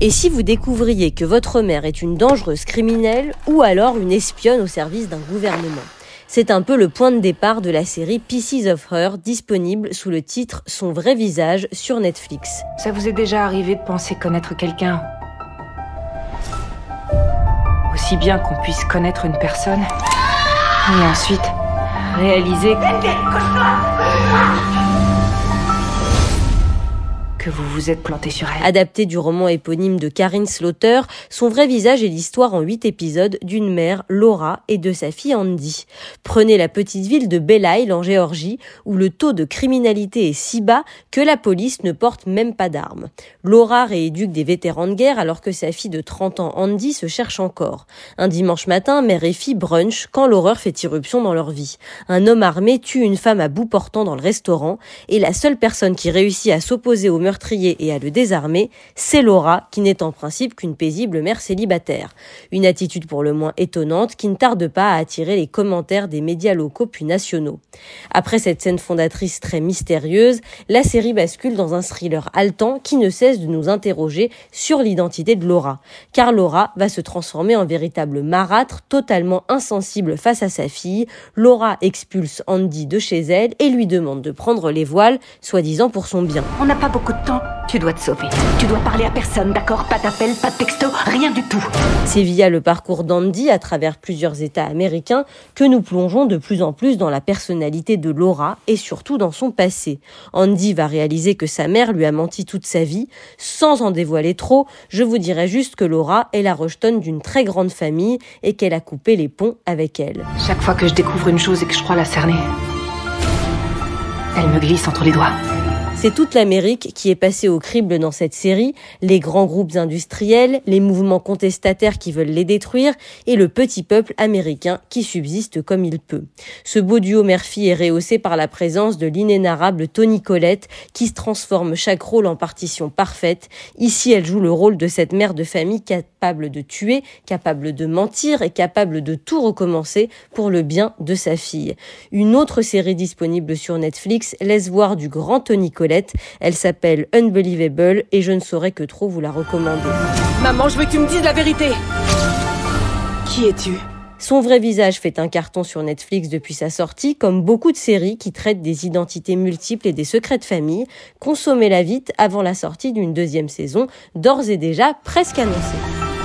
Et si vous découvriez que votre mère est une dangereuse criminelle ou alors une espionne au service d'un gouvernement c'est un peu le point de départ de la série Pieces of Her, disponible sous le titre Son vrai visage sur Netflix. Ça vous est déjà arrivé de penser connaître quelqu'un Aussi bien qu'on puisse connaître une personne et ensuite réaliser vous vous êtes planté sur elle. Adapté du roman éponyme de Karine Slaughter, son vrai visage est l'histoire en huit épisodes d'une mère, Laura, et de sa fille Andy. Prenez la petite ville de Belle en Géorgie, où le taux de criminalité est si bas que la police ne porte même pas d'armes. Laura rééduque des vétérans de guerre alors que sa fille de 30 ans, Andy, se cherche encore. Un dimanche matin, mère et fille brunch quand l'horreur fait irruption dans leur vie. Un homme armé tue une femme à bout portant dans le restaurant, et la seule personne qui réussit à s'opposer au meurtre et à le désarmer, c'est Laura, qui n'est en principe qu'une paisible mère célibataire. Une attitude pour le moins étonnante qui ne tarde pas à attirer les commentaires des médias locaux puis nationaux. Après cette scène fondatrice très mystérieuse, la série bascule dans un thriller haletant qui ne cesse de nous interroger sur l'identité de Laura. Car Laura va se transformer en véritable marâtre, totalement insensible face à sa fille. Laura expulse Andy de chez elle et lui demande de prendre les voiles, soi-disant pour son bien. On n'a pas beaucoup de tu dois te sauver. Tu dois parler à personne, d'accord? Pas d'appel, pas de texto, rien du tout. C'est via le parcours d'Andy à travers plusieurs États américains que nous plongeons de plus en plus dans la personnalité de Laura et surtout dans son passé. Andy va réaliser que sa mère lui a menti toute sa vie. Sans en dévoiler trop, je vous dirais juste que Laura est la rejetonne d'une très grande famille et qu'elle a coupé les ponts avec elle. Chaque fois que je découvre une chose et que je crois la cerner, elle me glisse entre les doigts. C'est toute l'Amérique qui est passée au crible dans cette série, les grands groupes industriels, les mouvements contestataires qui veulent les détruire et le petit peuple américain qui subsiste comme il peut. Ce beau duo Murphy est rehaussé par la présence de l'inénarrable Tony Collette qui se transforme chaque rôle en partition parfaite. Ici, elle joue le rôle de cette mère de famille capable de tuer, capable de mentir et capable de tout recommencer pour le bien de sa fille. Une autre série disponible sur Netflix laisse voir du grand Tony Collette elle s'appelle Unbelievable et je ne saurais que trop vous la recommander. Maman, je veux que tu me dises la vérité. Qui es-tu? Son vrai visage fait un carton sur Netflix depuis sa sortie, comme beaucoup de séries qui traitent des identités multiples et des secrets de famille. Consommez-la vite avant la sortie d'une deuxième saison, d'ores et déjà presque annoncée.